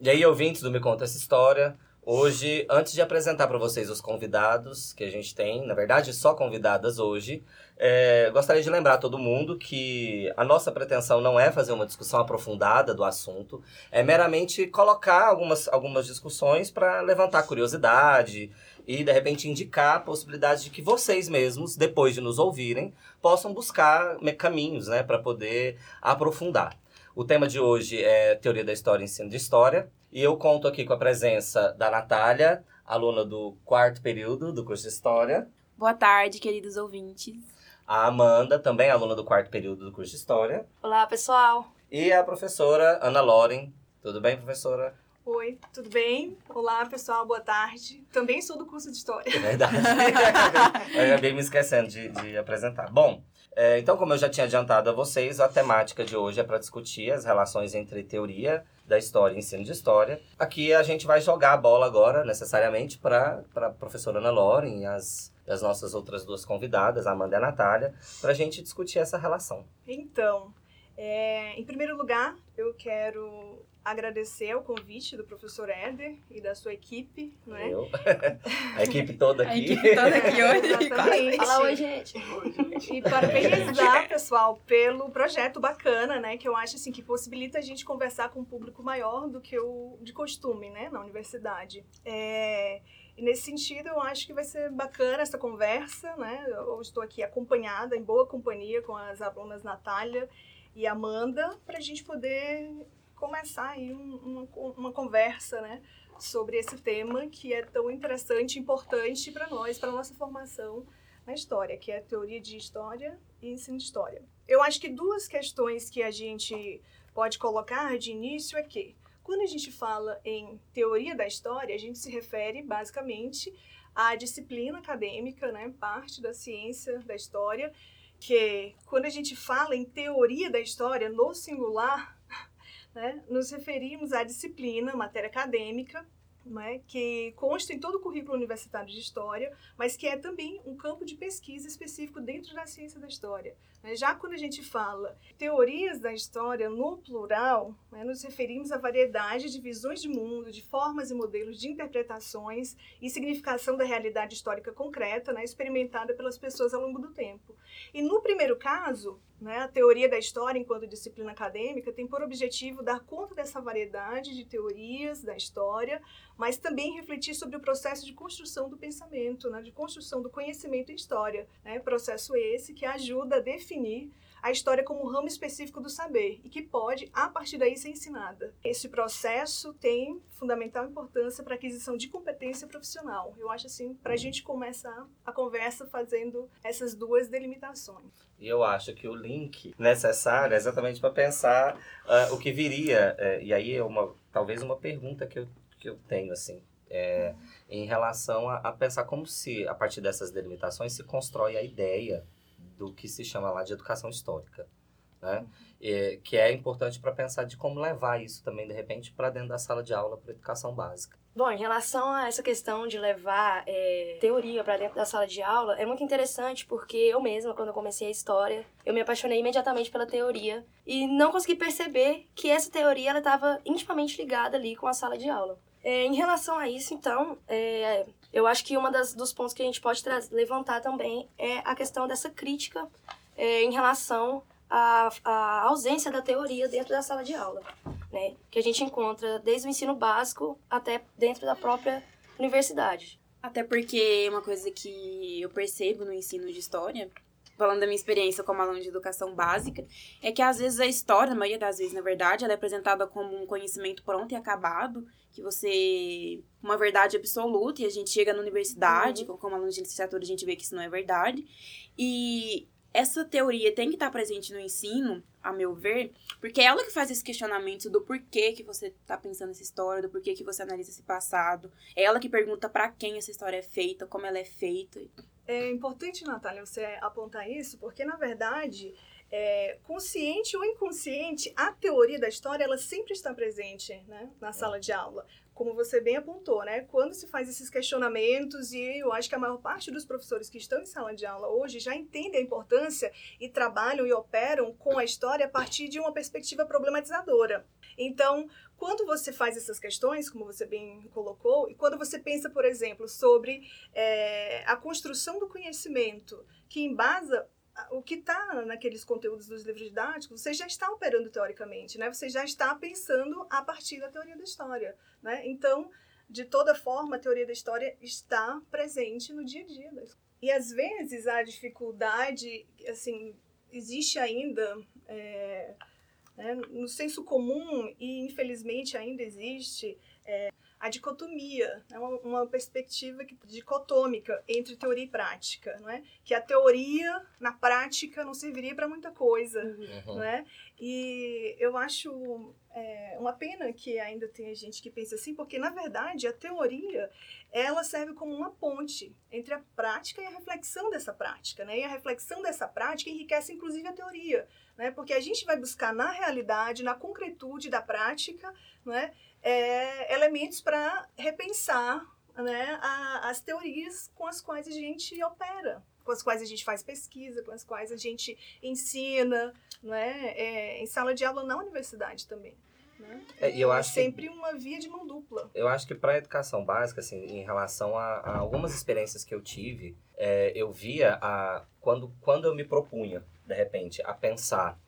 E aí, ouvintes do Me Conta Essa História, hoje, antes de apresentar para vocês os convidados que a gente tem, na verdade, só convidadas hoje, é, gostaria de lembrar a todo mundo que a nossa pretensão não é fazer uma discussão aprofundada do assunto, é meramente colocar algumas, algumas discussões para levantar curiosidade e, de repente, indicar a possibilidade de que vocês mesmos, depois de nos ouvirem, possam buscar caminhos né, para poder aprofundar. O tema de hoje é Teoria da História e Ensino de História. E eu conto aqui com a presença da Natália, aluna do quarto período do curso de História. Boa tarde, queridos ouvintes. A Amanda, também aluna do quarto período do curso de História. Olá, pessoal. E a professora Ana Loren. Tudo bem, professora? Oi, tudo bem? Olá, pessoal, boa tarde. Também sou do curso de História. É verdade. eu acabei me esquecendo de, de apresentar. Bom, é, então, como eu já tinha adiantado a vocês, a temática de hoje é para discutir as relações entre teoria da história e ensino de história. Aqui a gente vai jogar a bola agora, necessariamente, para a professora Ana Loren e as, as nossas outras duas convidadas, Amanda e a Natália, para a gente discutir essa relação. Então, é, em primeiro lugar, eu quero agradecer o convite do professor Éder e da sua equipe, né? Eu. A equipe toda aqui. A equipe toda aqui hoje. Exatamente. Fala oi, gente. E parabenizar, pessoal, pelo projeto bacana, né? Que eu acho assim que possibilita a gente conversar com um público maior do que o de costume, né? Na universidade. É... E nesse sentido, eu acho que vai ser bacana essa conversa, né? Eu estou aqui acompanhada, em boa companhia com as alunas Natália e Amanda, para a gente poder começar aí uma, uma conversa, né? Sobre esse tema que é tão interessante e importante para nós, para nossa formação na história, que é a teoria de história e ensino de história. Eu acho que duas questões que a gente pode colocar de início é que, quando a gente fala em teoria da história, a gente se refere basicamente à disciplina acadêmica, né, parte da ciência da história, que quando a gente fala em teoria da história no singular, né, nos referimos à disciplina, matéria acadêmica, né, que consta em todo o currículo universitário de História, mas que é também um campo de pesquisa específico dentro da ciência da História. Né? Já quando a gente fala teorias da história no plural, né, nos referimos à variedade de visões de mundo, de formas e modelos de interpretações e significação da realidade histórica concreta, né, experimentada pelas pessoas ao longo do tempo. E no primeiro caso, né, a teoria da história, enquanto disciplina acadêmica, tem por objetivo dar conta dessa variedade de teorias da história, mas também refletir sobre o processo de construção do pensamento, né, de construção do conhecimento em história. Né, processo esse que ajuda a definir a história como um ramo específico do saber e que pode, a partir daí, ser ensinada. Esse processo tem fundamental importância para a aquisição de competência profissional. Eu acho assim, para a gente começar a conversa fazendo essas duas delimitações. E eu acho que o link necessário é exatamente para pensar uh, o que viria. Uh, e aí é uma, talvez uma pergunta que eu, que eu tenho, assim. É, em relação a, a pensar como se, a partir dessas delimitações, se constrói a ideia do que se chama lá de educação histórica, né? E, que é importante para pensar de como levar isso também, de repente, para dentro da sala de aula para educação básica. Bom, em relação a essa questão de levar é, teoria para dentro da sala de aula, é muito interessante porque eu mesma, quando eu comecei a história, eu me apaixonei imediatamente pela teoria e não consegui perceber que essa teoria estava intimamente ligada ali com a sala de aula. É, em relação a isso, então, é, eu acho que um dos pontos que a gente pode levantar também é a questão dessa crítica é, em relação à, à, ausência da teoria dentro da sala de aula, né? Que a gente encontra desde o ensino básico até dentro da própria universidade. Até porque uma coisa que eu percebo no ensino de história falando da minha experiência como aluna de educação básica, é que às vezes a história, na maioria das vezes, na verdade, ela é apresentada como um conhecimento pronto e acabado, que você. uma verdade absoluta, e a gente chega na universidade, uhum. como aluno de licenciatura, a gente vê que isso não é verdade. E essa teoria tem que estar presente no ensino, a meu ver, porque é ela que faz esse questionamento do porquê que você está pensando essa história, do porquê que você analisa esse passado. É ela que pergunta para quem essa história é feita, como ela é feita. É importante, Natália, você apontar isso, porque, na verdade, é, consciente ou inconsciente, a teoria da história ela sempre está presente né, na sala de aula. Como você bem apontou, né? Quando se faz esses questionamentos, e eu acho que a maior parte dos professores que estão em sala de aula hoje já entendem a importância e trabalham e operam com a história a partir de uma perspectiva problematizadora. Então, quando você faz essas questões, como você bem colocou, e quando você pensa, por exemplo, sobre é, a construção do conhecimento que embasa o que está naqueles conteúdos dos livros didáticos, você já está operando teoricamente, né? Você já está pensando a partir da teoria da história, né? Então, de toda forma, a teoria da história está presente no dia a dia. E às vezes a dificuldade, assim, existe ainda é, né, no senso comum e infelizmente ainda existe é, a dicotomia, né? uma, uma, perspectiva dicotômica entre teoria e prática, não é? Que a teoria na prática não serviria para muita coisa, uhum. não é? E eu acho é, uma pena que ainda tenha gente que pensa assim, porque na verdade a teoria ela serve como uma ponte entre a prática e a reflexão dessa prática, né? E a reflexão dessa prática enriquece inclusive a teoria, né? Porque a gente vai buscar na realidade, na concretude da prática, não é? é, elementos para repensar né, a, as teorias com as quais a gente opera, com as quais a gente faz pesquisa, com as quais a gente ensina, né, é, em sala de aula na universidade também. Né? É, eu acho sempre que, uma via de mão dupla. Eu acho que para a educação básica, assim, em relação a, a algumas experiências que eu tive, é, eu via a, quando, quando eu me propunha, de repente, a pensar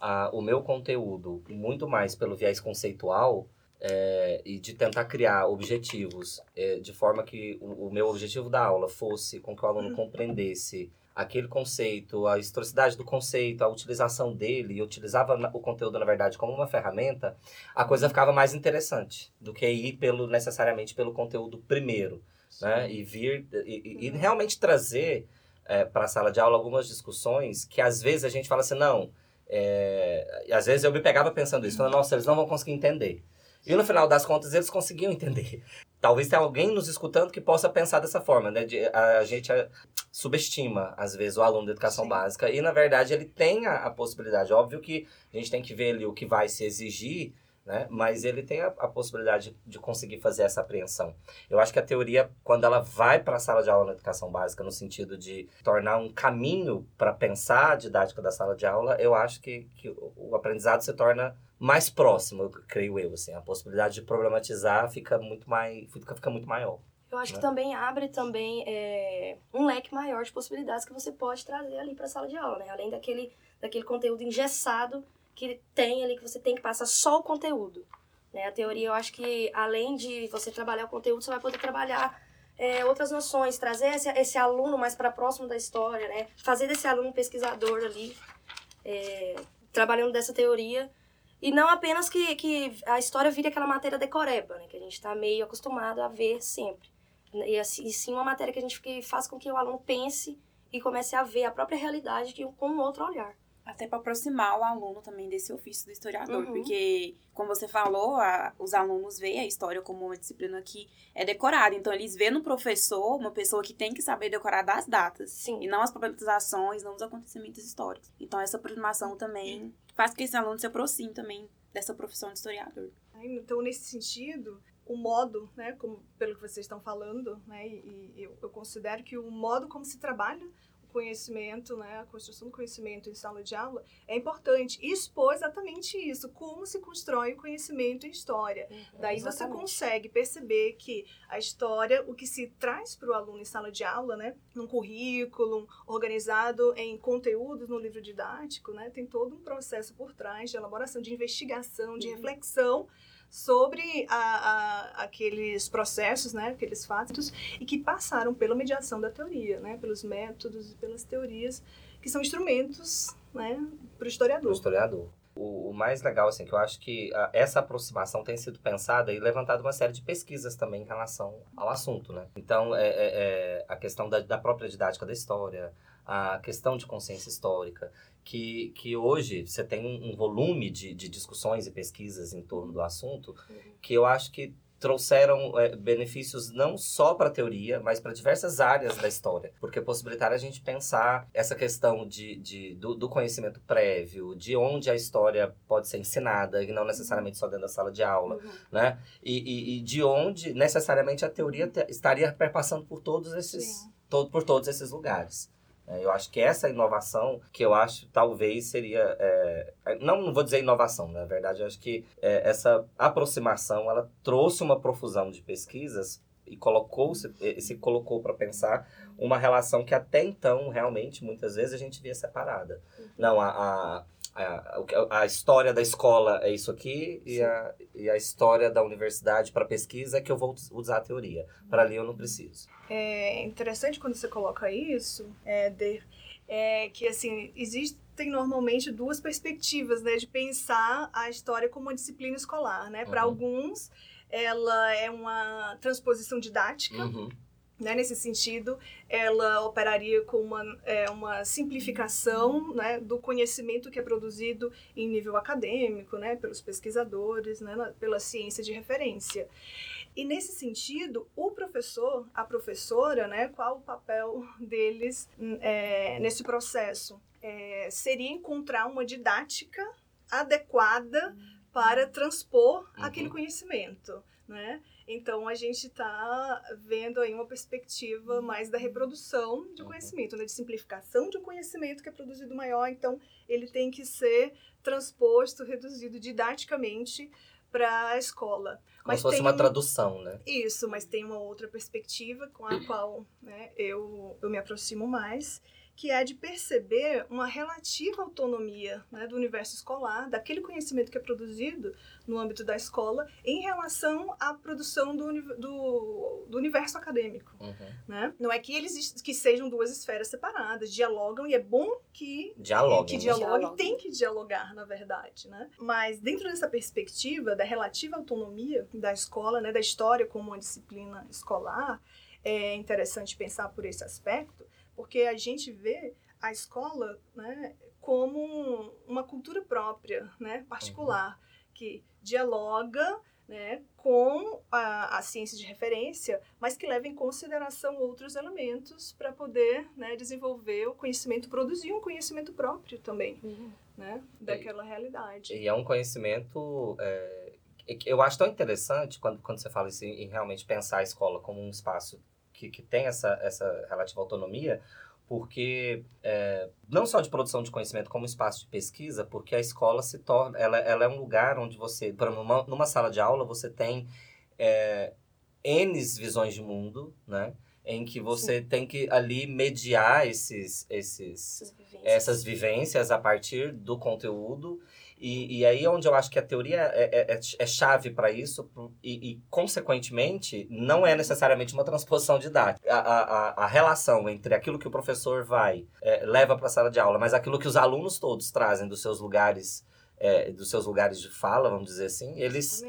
a, o meu conteúdo muito mais pelo viés conceitual, é, e de tentar criar objetivos é, de forma que o, o, meu objetivo da aula fosse com que o aluno compreendesse aquele conceito, a historicidade do conceito, a utilização dele, e utilizava o conteúdo, na verdade, como uma ferramenta, a coisa ficava mais interessante do que ir pelo, necessariamente pelo conteúdo primeiro. Né? E vir e, e, e realmente trazer é, para a sala de aula algumas discussões que às vezes a gente fala assim, não. É, às vezes eu me pegava pensando isso, falando, nossa, eles não vão conseguir entender. E no final das contas eles conseguiam entender. Talvez tenha alguém nos escutando que possa pensar dessa forma, né? De, a, a gente a, subestima, às vezes, o aluno da educação Sim. básica. E, na verdade, ele tem a, a, possibilidade. Óbvio que a gente tem que ver ali o que vai se exigir, né? Mas ele tem a, a possibilidade de, de conseguir fazer essa apreensão. Eu acho que a teoria, quando ela vai para a sala de aula na educação básica, no sentido de tornar um caminho para pensar a didática da sala de aula, eu acho que, que o aprendizado se torna mais próximo, creio eu, assim. A possibilidade de problematizar fica muito mais, fica, fica muito maior. Eu acho né? que também abre também é, um leque maior de possibilidades que você pode trazer ali para a sala de aula, né? Além daquele, daquele conteúdo engessado que tem ali, que você tem que passar só o conteúdo. Né? A teoria, eu acho que além de você trabalhar o conteúdo, você vai poder trabalhar é, outras noções, trazer esse, esse aluno mais para próximo da história, né? Fazer desse aluno pesquisador ali, é, trabalhando dessa teoria e não apenas que, que a história vire aquela matéria decoreba, né? Que a gente está meio acostumado a ver sempre. E, assim, e sim uma matéria que a gente que faz com que o aluno pense e comece a ver a própria realidade com um outro olhar. Até para aproximar o aluno também desse ofício do historiador, uhum. porque, como você falou, a, os alunos veem a história como uma disciplina que é decorada. Então, eles veem no professor uma pessoa que tem que saber decorar das datas, Sim. e não as problematizações, não os acontecimentos históricos. Então, essa aproximação também faz com que esse aluno se aproxime também dessa profissão de historiador. Então, nesse sentido, o modo, né, como, pelo que vocês estão falando, né, e, e eu, eu considero que o modo como se trabalha conhecimento, né, a construção do conhecimento em sala de aula é importante. Expor exatamente isso, como se constrói o conhecimento em história. Uhum, Daí exatamente. você consegue perceber que a história, o que se traz para o aluno em sala de aula, né, num currículo organizado em conteúdos no livro didático, né, tem todo um processo por trás de elaboração, de investigação, de uhum. reflexão sobre a, a, aqueles processos, né, aqueles fatos, e que passaram pela mediação da teoria, né, pelos métodos e pelas teorias, que são instrumentos né, para o historiador. O historiador. O, mais legal, assim, que eu acho que a, essa aproximação tem sido pensada e levantada uma série de pesquisas também em relação ao assunto, né? Então, é, é, é a questão da, da própria didática da história, a questão de consciência histórica, que, que hoje você tem um volume de, de discussões e pesquisas em torno do assunto que eu acho que trouxeram é, benefícios não só para a teoria, mas para diversas áreas da história, porque possibilitaram a gente pensar essa questão de, de do, do, conhecimento prévio, de onde a história pode ser ensinada, e não necessariamente só dentro da sala de aula, uhum. né? E, e, e, de onde necessariamente a teoria te, estaria perpassando por todos esses, todo, por todos esses lugares. É, eu acho que essa inovação, que eu acho talvez seria. É, não, não vou dizer inovação, na verdade, eu acho que é, essa aproximação ela trouxe uma profusão de pesquisas e colocou se, se colocou para pensar uma relação que até então realmente muitas vezes a gente via separada. Não, a, a a, a, história da escola é isso aqui e a, e a história da universidade para pesquisa é que eu vou usar a teoria. Para ali eu não preciso. É interessante quando você coloca isso, é, de, é que assim, existem normalmente duas perspectivas né, de pensar a história como uma disciplina escolar. Né? Para uhum. alguns, ela é uma transposição didática. Uhum né, nesse sentido, ela operaria com uma, é, uma simplificação né, do conhecimento que é produzido em nível acadêmico, né, pelos pesquisadores, né, pela ciência de referência. E nesse sentido, o professor, a professora, né, qual o papel deles é, nesse processo? É, seria encontrar uma didática adequada para transpor uhum. aquele conhecimento, né? Então a gente está vendo aí uma perspectiva mais da reprodução de uhum. conhecimento, né? de simplificação de um conhecimento que é produzido maior. Então ele tem que ser transposto, reduzido didaticamente para a escola. Como mas se fosse uma um... tradução, né? Isso, mas tem uma outra perspectiva com a qual né, eu, eu me aproximo mais, que é de perceber uma relativa autonomia né, do universo escolar, daquele conhecimento que é produzido no âmbito da escola, em relação à produção do, do, do universo acadêmico. Uhum. Né? Não é que eles que sejam duas esferas separadas, dialogam e é bom que dialoguem, que dialoguem, né? tem que dialogar, na verdade. Né? Mas dentro dessa perspectiva da relativa autonomia da escola, né, da história como uma disciplina escolar, é interessante pensar por esse aspecto, porque a gente vê a escola né, como uma cultura própria, né, particular, uhum. que dialoga né, com a, a, ciência de referência, mas que leva em consideração outros elementos para poder né, desenvolver o conhecimento, produzir um conhecimento próprio também, uhum. né, daquela e, realidade. E é um conhecimento é, eu acho tão interessante quando, quando você fala em realmente pensar a escola como um espaço que, que tem essa, essa relativa autonomia, porque é, não só de produção de conhecimento como espaço de pesquisa, porque a escola se torna, ela, ela é um lugar onde você, para numa, numa sala de aula você tem é, n visões de mundo, né? Em que você Sim. tem que ali mediar esses, esses, essas vivências. essas vivências a partir do conteúdo e, e aí é onde eu acho que a teoria é, é, é, é chave para isso, e, e, consequentemente, não é necessariamente uma transposição didática. A, a, a relação entre aquilo que o professor vai, é, leva para a sala de aula, mas aquilo que os alunos todos trazem dos seus lugares, é, dos seus lugares de fala, vamos dizer assim, eles.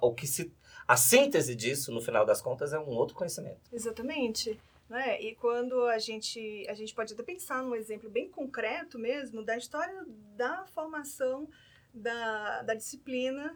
O que se, a síntese disso, no final das contas, é um outro conhecimento. Exatamente. Né? E quando a gente, a gente pode até pensar num exemplo bem concreto mesmo da história da formação da, da disciplina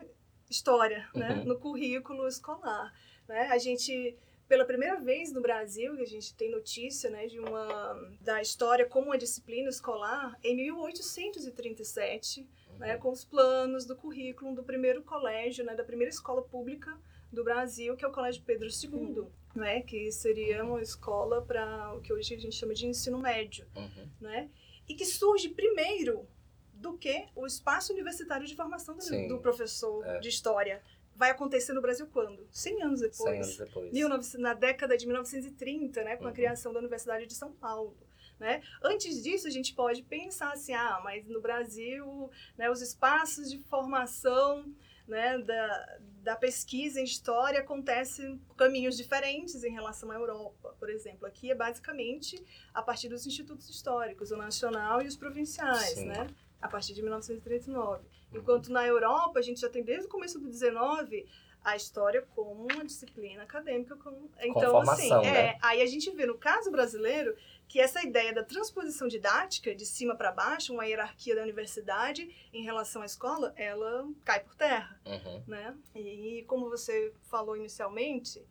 História, né? uhum. né? no currículo escolar. Né? A gente pela primeira vez no Brasil, a gente tem notícia né, de uma, da história como uma disciplina escolar em 1837, né, uhum. né, com os planos do currículo do primeiro colégio, né, da primeira escola pública do Brasil, que é o Colégio Pedro II, uhum. Né, que seria uma escola para o que hoje a gente chama de ensino médio, uhum. né, e que surge primeiro do que o espaço universitário de formação do, do professor é. de história. Vai acontecer no Brasil quando? 100 anos depois. 100 anos depois. 19, na década de 1930, né, com uhum. a criação da Universidade de São Paulo. Né? Antes disso, a gente pode pensar assim, ah, mas no Brasil, né, os espaços de formação né, da, da pesquisa em história acontecem caminhos diferentes em relação à Europa, por exemplo. Aqui é basicamente a partir dos institutos históricos, o nacional e os provinciais, Sim. né? a partir de 1939. Enquanto na Europa, a gente já tem desde o começo do 19 a história como uma disciplina acadêmica. Com... Então, formação, assim, né? é, aí a gente vê no caso brasileiro que essa ideia da transposição didática de cima para baixo, uma hierarquia da universidade em relação à escola, ela cai por terra, Uhum. né? E como você falou inicialmente,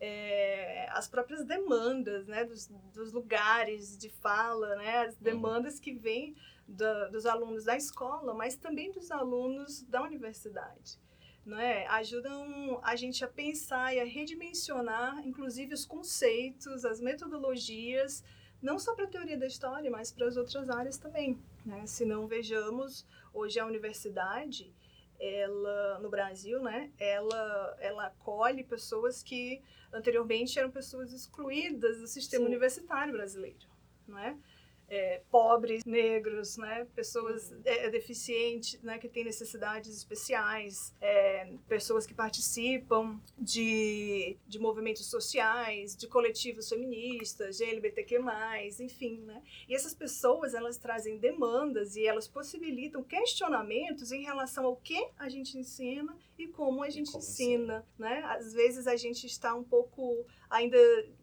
é, as próprias demandas, né, dos, dos lugares de fala, né, as demandas que vêm dos alunos da escola, mas também dos alunos da universidade. Né, ajudam a gente a pensar e a redimensionar, inclusive, os conceitos, as metodologias, não só para a teoria da história, mas para as outras áreas também. Né? Se não vejamos, hoje a universidade, ela no Brasil, né, ela, ela acolhe pessoas que anteriormente eram pessoas excluídas do sistema Sim. universitário brasileiro, não é? É, pobres, negros, né? pessoas Uhum. é, deficientes, né? que têm necessidades especiais, é, pessoas que participam de, de movimentos sociais, de coletivos feministas, de LGBTQ+, enfim. Né? E essas pessoas, elas trazem demandas e elas possibilitam questionamentos em relação ao que a gente ensina e como a gente como ensina, né? Às vezes a gente está um pouco ainda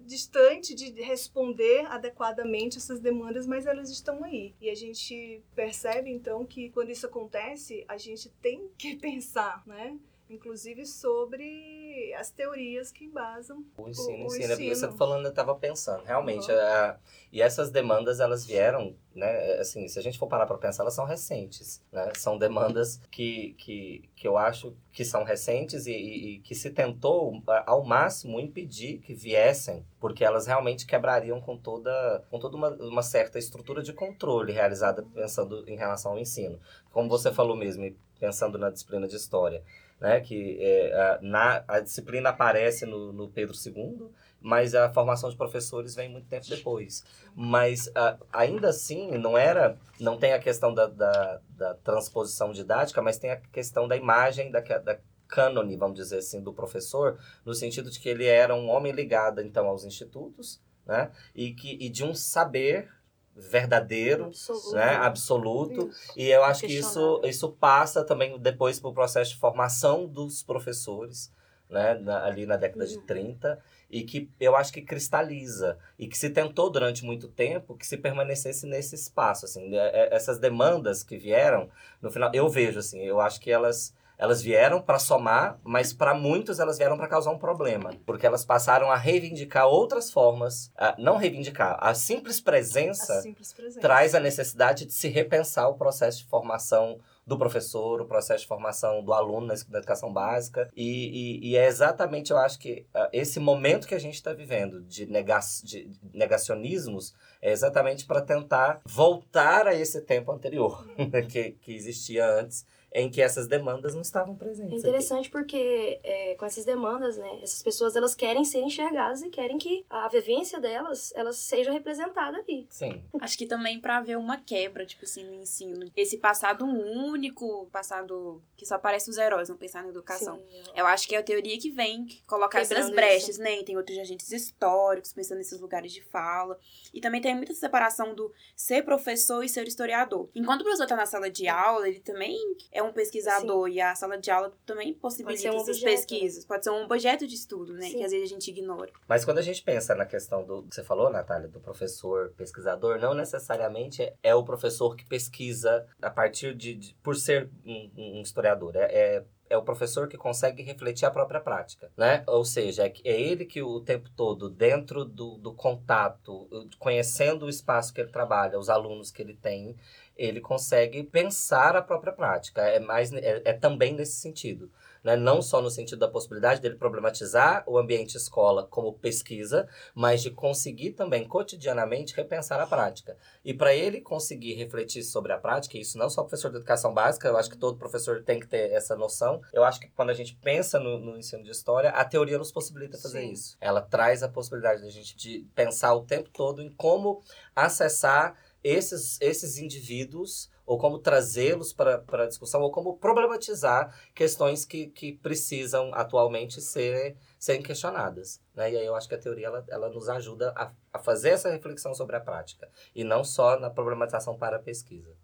distante de responder adequadamente essas demandas, mas elas estão aí. E a gente percebe então que quando isso acontece, a gente tem que pensar, né? Inclusive sobre as teorias que embasam O ensino, O- o ensino. É porque Você ensino. tá falando, eu estava pensando. Realmente, Uhum. a- e essas demandas, elas vieram, né? Assim, se a gente for parar para pensar, elas são recentes, né? São demandas que, que, que eu acho que são recentes e, e- e que se tentou, ao máximo, impedir que viessem, porque elas realmente quebrariam com toda, com toda uma, uma certa estrutura de controle realizada pensando em relação ao ensino. Como você falou mesmo, pensando na disciplina de história né? Que é, na, a disciplina aparece no, no Pedro II, mas a formação de professores vem muito tempo depois. Mas a, ainda assim, não era, não tem a questão da, da, da transposição didática, mas tem a questão da imagem da, da cânone, vamos dizer assim, do professor, no sentido de que ele era um homem ligado, então, aos institutos, né? E, que, e de um saber verdadeiro, Absoluto. né? Absoluto, Isso. e eu acho que isso, isso passa também depois para o processo de formação dos professores, né, na- ali na década de Uhum. 30, e que eu acho que cristaliza, e que se tentou durante muito tempo que se permanecesse nesse espaço, assim, é- é- essas demandas que vieram, no final, eu vejo, assim, eu acho que elas... Elas vieram para somar, mas para muitos elas vieram para causar um problema, porque elas passaram a reivindicar outras formas, a, não reivindicar, a simples presença a simples presença. traz a necessidade de se repensar o processo de formação do professor, o processo de formação do aluno na educação básica. E, e- e é exatamente, eu acho que ah, esse momento que a gente está vivendo de, nega de negacionismos é exatamente para tentar voltar a esse tempo anterior que, que existia antes, em que essas demandas não estavam É presentes. interessante porque é, com essas demandas, né, essas pessoas elas querem ser enxergadas e querem que a vivência delas elas seja representada ali. Sim. Acho que também pra ver uma quebra, tipo assim, no ensino. Esse passado único, passado que só aparece os heróis, não pensar na educação. Sim, Eu acho que é a teoria que vem que colocar essas brechas, né? E tem outros agentes históricos, pensando nesses lugares de fala. E também tem muita separação do ser professor e ser historiador. Enquanto o professor tá na sala de aula, ele também é um pesquisador. E a sala de aula também possibilita um essas objeto, pesquisas. Pode ser um objeto de estudo, né? Sim. Que às vezes a gente ignora. Mas quando a gente pensa na questão do que você falou, Natália, do professor pesquisador, não necessariamente é- é o professor que pesquisa a partir de. de- por ser um, um historiador. É, é, é o professor que consegue refletir a própria prática, né? Ou seja, é, é ele que o tempo todo, dentro do, do contato, conhecendo o espaço que ele trabalha, os alunos que ele tem, ele consegue pensar a própria prática. É, mais, é, é também nesse sentido né? não só no sentido da possibilidade dele problematizar o ambiente escola como pesquisa, mas de conseguir também cotidianamente repensar a prática. E para ele conseguir refletir sobre a prática, isso não só o professor de educação básica, eu acho que todo professor tem que ter essa noção. Eu acho que quando a gente pensa no, no ensino de história, a teoria nos possibilita fazer Sim. isso. Ela traz a possibilidade da gente de pensar o tempo todo em como acessar esses, esses indivíduos ou como trazê-los para a discussão, ou como problematizar questões que, que precisam atualmente ser, serem questionadas. Né? E aí eu acho que a teoria ela, ela nos ajuda a, a fazer essa reflexão sobre a prática, e não só na problematização para a pesquisa.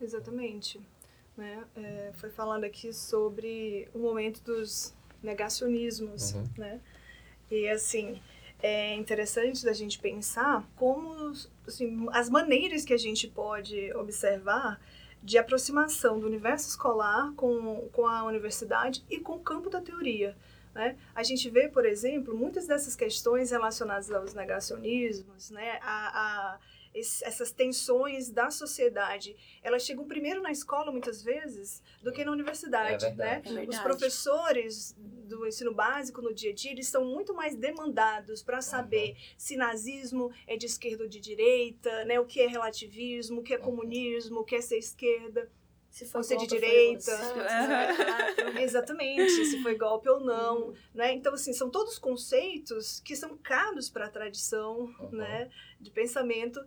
Exatamente. Né? É, foi falando aqui sobre o momento dos negacionismos, Uhum. né? E assim, é interessante da gente pensar como assim, as maneiras que a gente pode observar de aproximação do universo escolar com, com a universidade e com o campo da teoria. Né? A gente vê, por exemplo, muitas dessas questões relacionadas aos negacionismos, né? a, a esse- essas tensões da sociedade, elas chegam primeiro na escola, muitas vezes, do que na universidade. É né? verdade. É Os professores do ensino básico no dia a dia, eles são muito mais demandados para saber se nazismo é de esquerda ou de direita, né? o que é relativismo, o que é Uhum. comunismo, o que é ser esquerda. Se for Você de golpe, foi direita. Exatamente, se foi golpe ou não. Uhum. Né? Então, assim, são todos conceitos que são caros para a tradição Uhum. né, de pensamento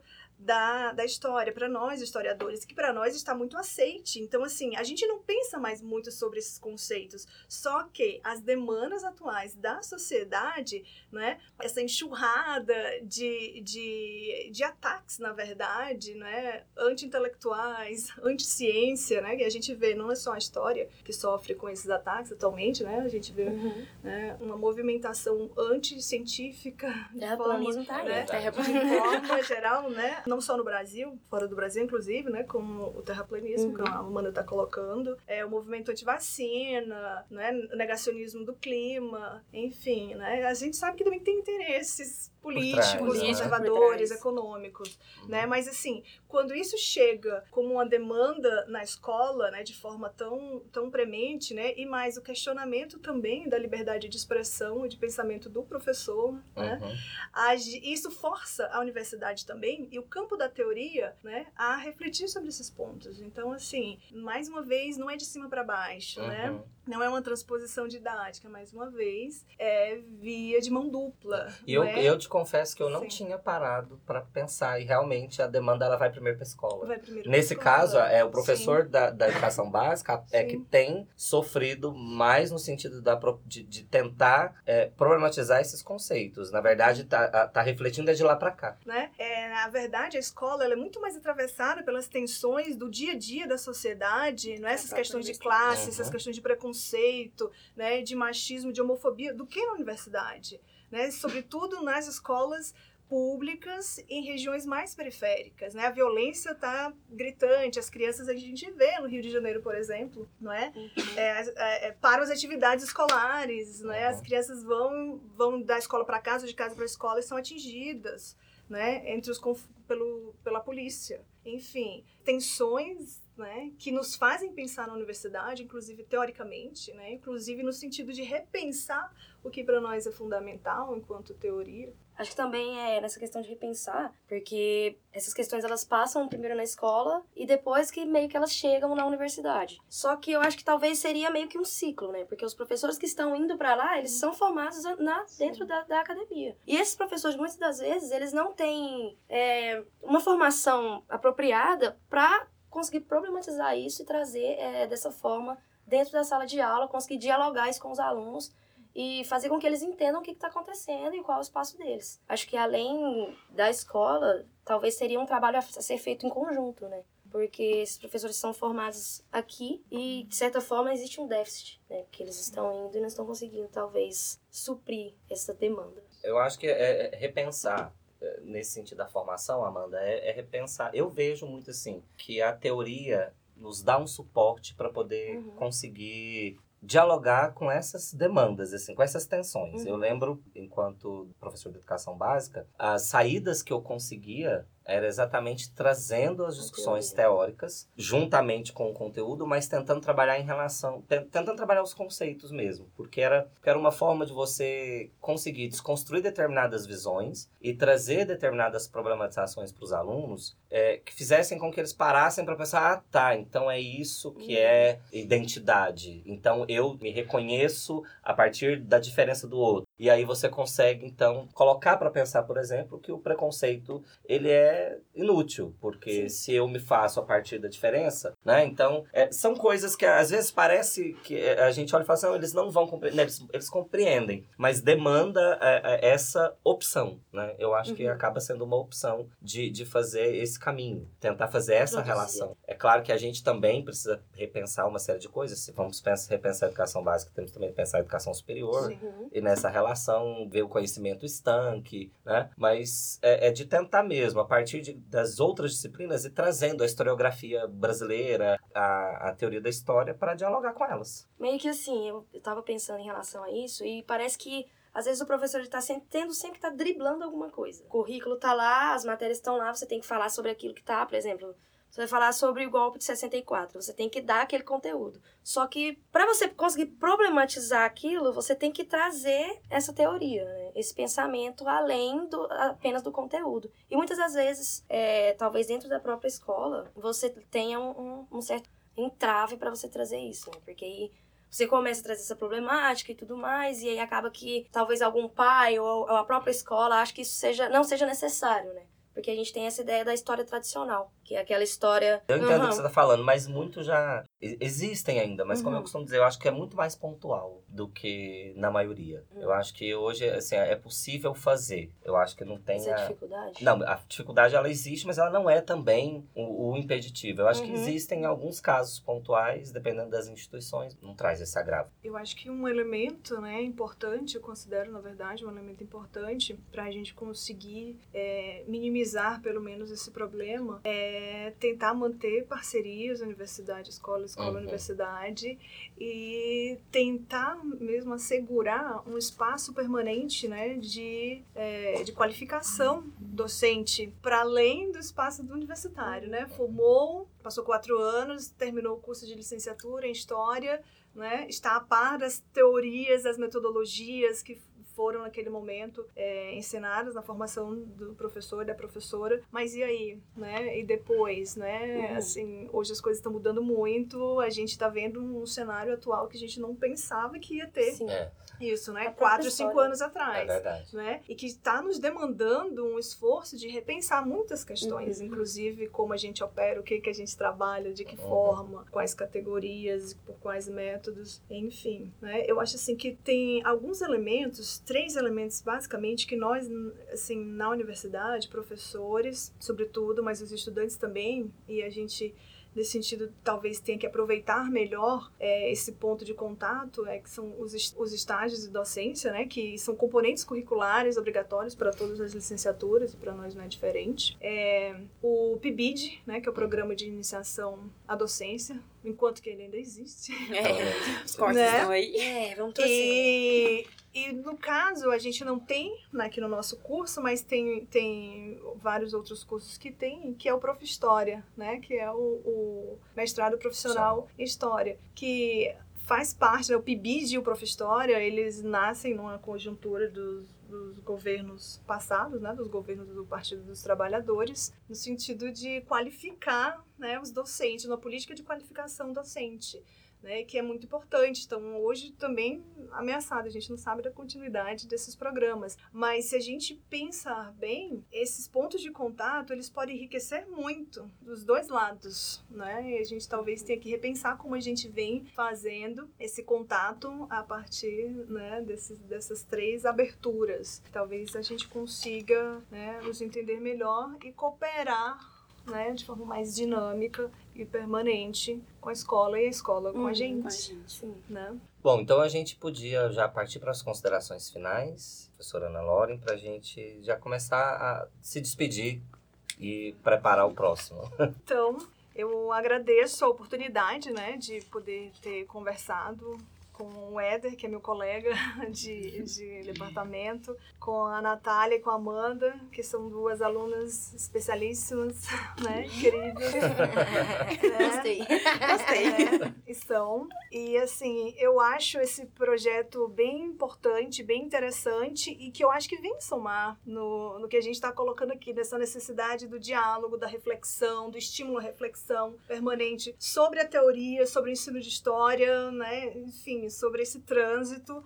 da, da história, para nós historiadores, que para nós está muito aceite. Então, assim, a gente não pensa mais muito sobre esses conceitos, só que as demandas atuais da sociedade, né, essa enxurrada de, de, de ataques, na verdade, né, anti-intelectuais, anti-ciência, né, que a gente vê, não é só a história que sofre com esses ataques atualmente, né, a gente vê Uhum. né, uma movimentação anti-científica de Terraplanismo tá aí. né, Verdade. de forma geral, né? Não só no Brasil, fora do Brasil, inclusive, né? Como o terraplanismo, que a Amanda está colocando, é o movimento antivacina, né? O negacionismo do clima, enfim, né? A gente sabe que também tem interesses políticos, trás, né? conservadores, trás. econômicos, né? Mas assim, quando isso chega como uma demanda na escola, né, de forma tão, tão premente, né, e mais o questionamento também da liberdade de expressão e de pensamento do professor, né, Uhum. age- isso força a universidade também e o campo da teoria, né, a refletir sobre esses pontos. Então, assim, mais uma vez, não é de cima para baixo, né? Uhum. Não é uma transposição didática, mais uma vez, é via de mão dupla. E eu, né? eu te confesso que eu não Sim. tinha parado para pensar e realmente a demanda ela vai primeiro para escola. Vai primeiro Nesse escola. caso, é o Sim. professor da, da educação básica é Sim. que tem sofrido mais no sentido da, de, de tentar é, problematizar esses conceitos. Na verdade, tá, tá refletindo é de lá para cá. né? É, na verdade, a escola ela é muito mais atravessada pelas tensões do dia a dia da sociedade, não é? A essas questões de classe, Uhum. essas questões de preconceito, né? de machismo, de homofobia, do que na universidade. Né? Sobretudo nas escolas públicas em regiões mais periféricas, né? A violência tá gritante, as crianças a gente vê no Rio de Janeiro, por exemplo, não é? é, é, é, param as atividades escolares, né? As Uhum. crianças vão, vão da escola para casa, de casa para escola e são atingidas, né? Entre os pelo, pela polícia. Enfim, tensões, né? Que nos fazem pensar na universidade, inclusive teoricamente, né? Inclusive no sentido de repensar o que para nós é fundamental enquanto teoria. Acho que também é nessa questão de repensar, porque essas questões elas passam primeiro na escola e depois que meio que elas chegam na universidade. Só que eu acho que talvez seria meio que um ciclo, né? Porque os professores que estão indo para lá, eles são formados na, dentro da, da academia. E esses professores, muitas das vezes, eles não têm é, uma formação apropriada para conseguir problematizar isso e trazer é, dessa forma dentro da sala de aula, conseguir dialogar isso com os alunos e fazer com que eles entendam o que está acontecendo e qual é o espaço deles. Acho que além da escola, talvez seria um trabalho a ser feito em conjunto, né? Porque esses professores são formados aqui e, de certa forma, existe um déficit, né? Porque eles estão indo e não estão conseguindo, talvez, suprir essa demanda. Eu acho que é, é repensar é, nesse sentido da formação, Amanda, é, é repensar. Eu vejo muito assim que a teoria nos dá um suporte para poder Uhum. conseguir dialogar com essas demandas, assim, com essas tensões. Uhum. Eu lembro, enquanto professor de educação básica, as saídas que eu conseguia era exatamente trazendo as discussões teóricas juntamente com o conteúdo, mas tentando trabalhar em relação, ten- tentando trabalhar os conceitos mesmo, porque era, era uma forma de você conseguir desconstruir determinadas visões e trazer determinadas problematizações para os alunos é, que fizessem com que eles parassem para pensar, ah, tá, então é isso que é identidade. Então eu me reconheço a partir da diferença do outro. E aí você consegue, então, colocar para pensar, por exemplo, que o preconceito ele é inútil, porque Sim. se eu me faço a partir da diferença, né? Então, é, são coisas que às vezes parece que a gente olha e fala assim, não, eles não vão compreender, né, eles, eles compreendem, mas demanda é, é, essa opção, né? Eu acho uhum. que acaba sendo uma opção de, de fazer esse caminho, tentar fazer essa relação. É claro que a gente também precisa repensar uma série de coisas, se vamos pensar, repensar a educação básica, temos também que pensar a educação superior, Sim. e nessa relação relação, ver o conhecimento estanque, né? Mas é, é de tentar mesmo, a partir de, das outras disciplinas, e trazendo a historiografia brasileira, a, a teoria da história, para dialogar com elas. Meio que assim, eu estava pensando em relação a isso, e parece que às vezes o professor está tendo sempre que tá driblando alguma coisa. O currículo está lá, as matérias estão lá, você tem que falar sobre aquilo que está, por exemplo, você vai falar sobre o golpe de 64, você tem que dar aquele conteúdo. Só que para você conseguir problematizar aquilo, você tem que trazer essa teoria, né? esse pensamento além do, apenas do conteúdo. E muitas das vezes, é, talvez dentro da própria escola, você tenha um, um certo entrave para você trazer isso, né? porque aí você começa a trazer essa problemática e tudo mais, e aí acaba que talvez algum pai ou a própria escola ache que isso seja, não seja necessário, né? Porque a gente tem essa ideia da história tradicional, que é aquela história. Eu entendo uhum. o que você está falando, mas muito já existem ainda, mas uhum. como eu uhum. costumo dizer, eu acho que é muito mais pontual do que na maioria. Uhum. Eu acho que hoje assim, é possível fazer. Eu acho que não tem Essa a... dificuldade. Não, a dificuldade ela existe, mas ela não é também o, o impeditivo. Eu acho que uhum. existem alguns casos pontuais, dependendo das instituições, não traz esse agravo. Eu acho que um elemento, né, importante, eu considero na verdade um elemento importante para a gente conseguir é, minimizar pelo menos esse problema é tentar manter parcerias universidade escola escola, uhum. universidade, e tentar mesmo assegurar um espaço permanente né, de, é, de qualificação docente para além do espaço do universitário. Né? Formou, passou quatro anos, terminou o curso de licenciatura em História, né? está a par das teorias, das metodologias que foram naquele momento é, ensinadas na formação do professor e da professora, mas e aí, né? E depois, né? Uhum. Assim, hoje as coisas estão mudando muito, a gente está vendo um cenário atual que a gente não pensava que ia ter. Sim. É. Isso, né? Quatro, cinco anos atrás. É verdade. Né? E que está nos demandando um esforço de repensar muitas questões, uhum. inclusive como a gente opera, o que, que a gente trabalha, de que uhum. forma, quais categorias, por quais métodos, enfim. Né? Eu acho assim que tem alguns elementos, três elementos basicamente, que nós, assim, na universidade, professores, sobretudo, mas os estudantes também, e a gente nesse sentido, talvez tenha que aproveitar melhor é, esse ponto de contato, é, que são os, os estágios de docência, né, que são componentes curriculares obrigatórios para todas as licenciaturas, e para nós não é diferente. É, o PIBID, né, que é o Programa de Iniciação à Docência, enquanto que ele ainda existe. É, os cortes né? estão aí. É, vamos torcer. E, e no caso, a gente não tem né, aqui no nosso curso, mas tem, tem vários outros cursos que tem, que é o Prof. História, né? Que é o, o mestrado profissional em História, que faz parte, né, o PIBID e o Prof. História, eles nascem numa conjuntura dos, dos governos passados, né, dos governos do Partido dos Trabalhadores, no sentido de qualificar né, os docentes, uma política de qualificação docente né, que é muito importante. Então, hoje também ameaçado, a gente não sabe da continuidade desses programas. Mas se a gente pensar bem, esses pontos de contato, eles podem enriquecer muito dos dois lados, né? E a gente talvez tenha que repensar como a gente vem fazendo esse contato a partir, né, desses, dessas três aberturas. Talvez a gente consiga, né, nos entender melhor e cooperar né, de forma mais dinâmica e permanente com a escola e a escola com a uhum, gente. Com a gente. Né? Bom, então a gente podia já partir para as considerações finais, professora Ana Loren, para a gente já começar a se despedir e preparar o próximo. Então, eu agradeço a oportunidade né, de poder ter conversado com o Éder, que é meu colega de, de departamento, com a Natália e com a Amanda, que são duas alunas especialíssimas, né, queridas. é, Gostei. Gostei. É, e são. E, assim, eu acho esse projeto bem importante, bem interessante e que eu acho que vem somar no, no que a gente está colocando aqui, nessa necessidade do diálogo, da reflexão, do estímulo à reflexão permanente sobre a teoria, sobre o ensino de história, né, enfim, sobre esse trânsito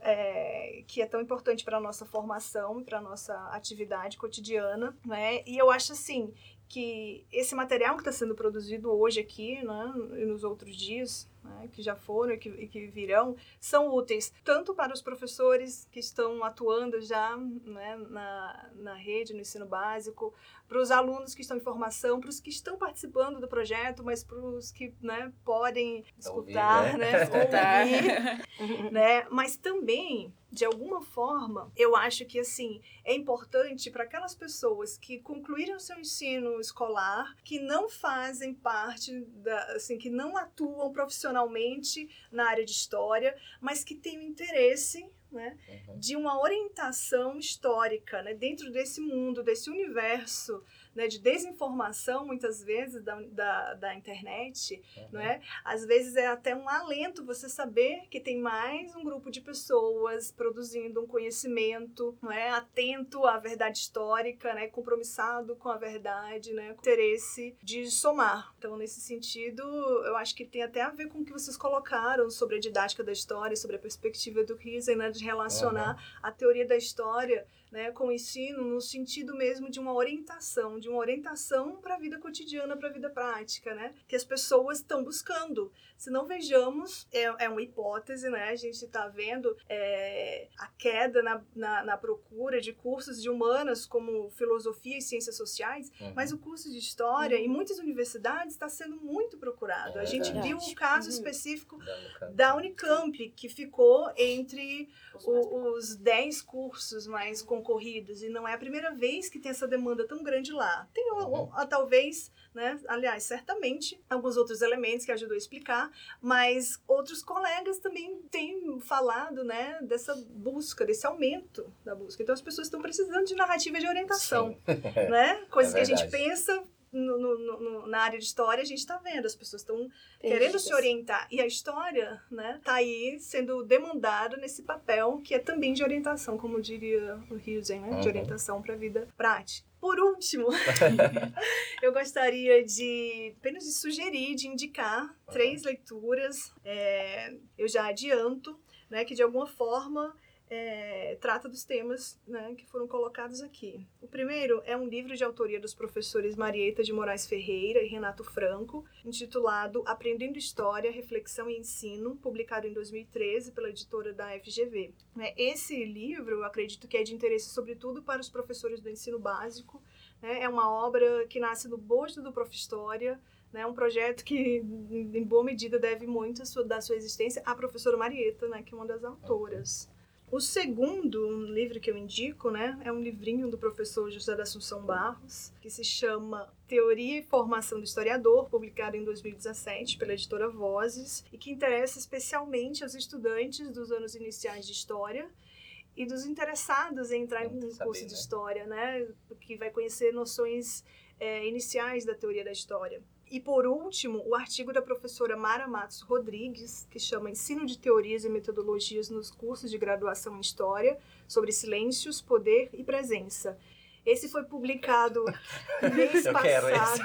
é, que é tão importante para a nossa formação, para a nossa atividade cotidiana, né? E eu acho assim que esse material que está sendo produzido hoje aqui, né, e nos outros dias, né, que já foram e que, e que, virão, são úteis tanto para os professores que estão atuando já né, na, na rede, no ensino básico, para os alunos que estão em formação, para os que estão participando do projeto, mas para os que né, podem escutar, ouvir, né? né ouvir, né? Mas também, de alguma forma, eu acho que assim é importante para aquelas pessoas que concluíram seu ensino escolar, que não fazem parte da, assim, que não atuam profissionalmente na área de história, mas que têm o interesse né, uhum. de uma orientação histórica né, dentro desse mundo, desse universo né, de desinformação, muitas vezes, da, da, da internet, uhum. não é? Às vezes é até um alento você saber que tem mais um grupo de pessoas produzindo um conhecimento, não é? Atento à verdade histórica, né? Compromissado com a verdade, né? Com interesse de somar. Então, nesse sentido, eu acho que tem até a ver com o que vocês colocaram sobre a didática da história, sobre a perspectiva do Riesen, né? De relacionar uhum. a teoria da história né, com o ensino no sentido mesmo de uma orientação, de uma orientação para a vida cotidiana, para a vida prática, né, que as pessoas estão buscando. Se não vejamos, é, é uma hipótese, né, a gente está vendo é, a queda na, na, na, procura de cursos de humanas como filosofia e ciências sociais, uhum. mas o curso de história uhum. em muitas universidades está sendo muito procurado. É, a gente viu um caso uhum. específico da Unicamp, que ficou entre os 10 cursos mais concorridos e não é a primeira vez que tem essa demanda tão grande lá. Tem uhum. talvez, né, aliás, certamente alguns outros elementos que ajudou a explicar, mas outros colegas também têm falado, né, dessa busca, desse aumento da busca. Então as pessoas estão precisando de narrativa de orientação, né? Coisas é que a gente pensa no, no, no, na área de história, a gente está vendo, as pessoas estão querendo se orientar. E a história, né, tá aí sendo demandada nesse papel que é também de orientação, como diria o Hilden, né, uhum. de orientação para a vida prática. Por último, eu gostaria de apenas de sugerir, de indicar uhum. três leituras. É, eu já adianto, né, que de alguma forma é, trata dos temas né, que foram colocados aqui. O primeiro é um livro de autoria dos professores Marieta de Moraes Ferreira e Renato Franco, intitulado Aprendendo História, Reflexão e Ensino, publicado em 2013 pela editora da FGV. Né, esse livro, eu acredito que é de interesse sobretudo para os professores do ensino básico. Né, é uma obra que nasce do bojo do Prof. História, né, um projeto que, em boa medida, deve muito da sua existência à professora Marieta, né, que é uma das autoras. O segundo livro que eu indico, né, é um livrinho do professor José da Assunção Barros, que se chama Teoria e Formação do Historiador, publicado em 2017 pela editora Vozes, e que interessa especialmente aos estudantes dos anos iniciais de História e dos interessados em entrar em um saber, curso de né? História, né, que vai conhecer noções é, iniciais da teoria da História. E por último, o artigo da professora Mara Matos Rodrigues, que chama Ensino de Teorias e Metodologias nos Cursos de Graduação em História, sobre silêncios, poder e presença. Esse foi publicado mês Eu passado. Quero esse.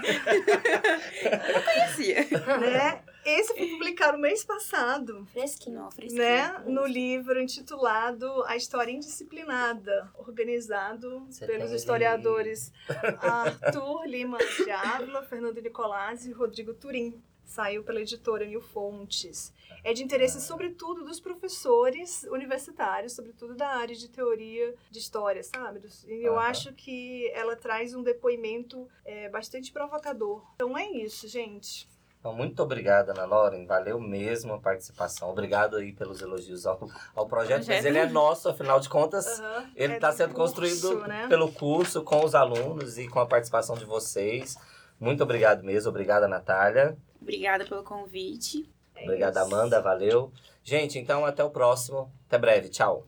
Eu não conhecia. Né? Esse foi publicado mês passado. Fresquinho, fresquinho. Né? No livro intitulado A História Indisciplinada, organizado Você pelos historiadores Arthur Lima de Ávila, Fernando Nicolazzi e Rodrigo Turim saiu pela editora Mil Fontes. É de interesse, sobretudo, dos professores universitários, sobretudo da área de teoria de história, sabe? E eu uhum. acho que ela traz um depoimento é, bastante provocador. Então é isso, gente. Então, muito obrigada, Ana Lauren. Valeu mesmo a participação. Obrigado aí pelos elogios ao, ao projeto, projeto. mas ele é nosso, afinal de contas. Uhum. Ele está é sendo curso, construído né? pelo curso, com os alunos e com a participação de vocês. Muito obrigado mesmo. Obrigada, Natália. Obrigada pelo convite. Obrigada, Amanda. Valeu. Gente, então até o próximo. Até breve. Tchau.